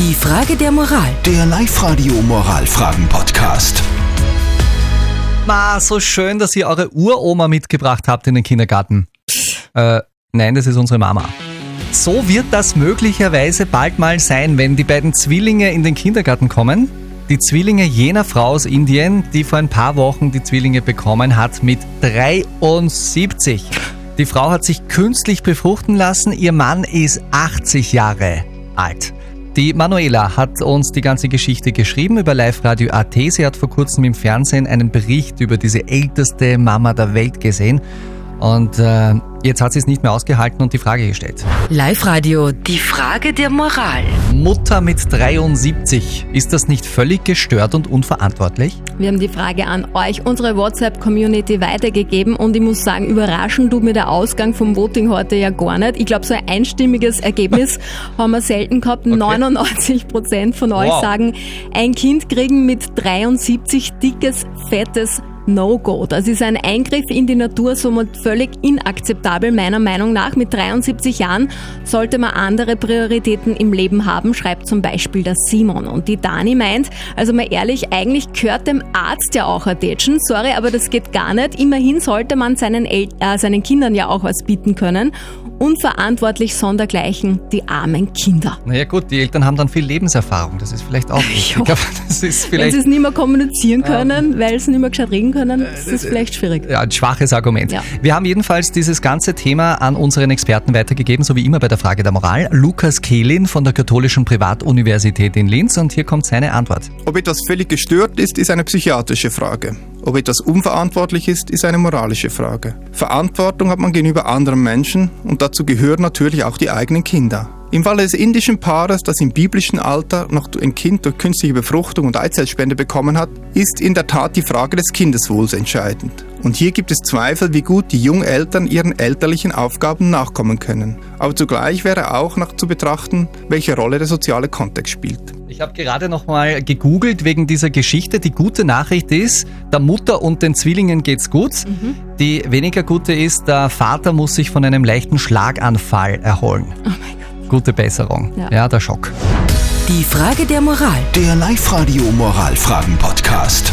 Die Frage der Moral. Der Live-Radio Moralfragen-Podcast. Ma, so schön, dass ihr eure Uroma mitgebracht habt in den Kindergarten. Äh, nein, das ist unsere Mama. So wird das möglicherweise bald mal sein, wenn die beiden Zwillinge in den Kindergarten kommen. Die Zwillinge jener Frau aus Indien, die vor ein paar Wochen die Zwillinge bekommen hat mit 73. Die Frau hat sich künstlich befruchten lassen, ihr Mann ist 80 Jahre alt. Die Manuela hat uns die ganze Geschichte geschrieben über Live Radio AT. Sie hat vor kurzem im Fernsehen einen Bericht über diese älteste Mama der Welt gesehen. Und äh, jetzt hat sie es nicht mehr ausgehalten und die Frage gestellt. Live-Radio, die Frage der Moral. Mutter mit 73, ist das nicht völlig gestört und unverantwortlich? Wir haben die Frage an euch, unsere WhatsApp-Community weitergegeben und ich muss sagen, überraschend tut mir der Ausgang vom Voting heute ja gar nicht. Ich glaube, so ein einstimmiges Ergebnis haben wir selten gehabt. 99 Prozent von euch Wow. sagen, ein Kind kriegen mit 73 dickes, fettes No-Go. Das ist ein Eingriff in die Natur, somit völlig inakzeptabel meiner Meinung nach. Mit 73 Jahren sollte man andere Prioritäten im Leben haben, schreibt zum Beispiel der Simon. Und die Dani meint, also mal ehrlich, eigentlich gehört dem Arzt ja auch ein Tätschen. Sorry, aber das geht gar nicht. Immerhin sollte man seinen, El äh, seinen Kindern ja auch was bieten können. Unverantwortlich sondergleichen die armen Kinder. Naja gut, die Eltern haben dann viel Lebenserfahrung. Das ist vielleicht auch wichtig. Ja. Aber das ist Wenn vielleicht sie es nicht mehr kommunizieren können, weil sie nicht mehr gescheit reden können, ist das vielleicht schwierig. ja, ein schwaches Argument. Ja. Wir haben jedenfalls dieses ganze Thema an unseren Experten weitergegeben, so wie immer bei der Frage der Moral. Lukas Kehlin von der Katholischen Privatuniversität in Linz und hier kommt seine Antwort. Ob etwas völlig gestört ist, ist eine psychiatrische Frage. Ob etwas unverantwortlich ist, ist eine moralische Frage. Verantwortung hat man gegenüber anderen Menschen und dazu gehören natürlich auch die eigenen Kinder. Im Falle des indischen Paares, das im biblischen Alter noch ein Kind durch künstliche Befruchtung und Eizellspende bekommen hat, ist in der Tat die Frage des Kindeswohls entscheidend. Und hier gibt es Zweifel, wie gut die jungen Eltern ihren elterlichen Aufgaben nachkommen können. Aber zugleich wäre auch noch zu betrachten, welche Rolle der soziale Kontext spielt. Ich habe gerade nochmal gegoogelt wegen dieser Geschichte. Die gute Nachricht ist, der Mutter und den Zwillingen geht's gut. Die weniger gute ist, der Vater muss sich von einem leichten Schlaganfall erholen. Oh mein Gott. Gute Besserung. Ja. ja, der Schock. Die Frage der Moral. Der Live-Radio Moralfragen-Podcast.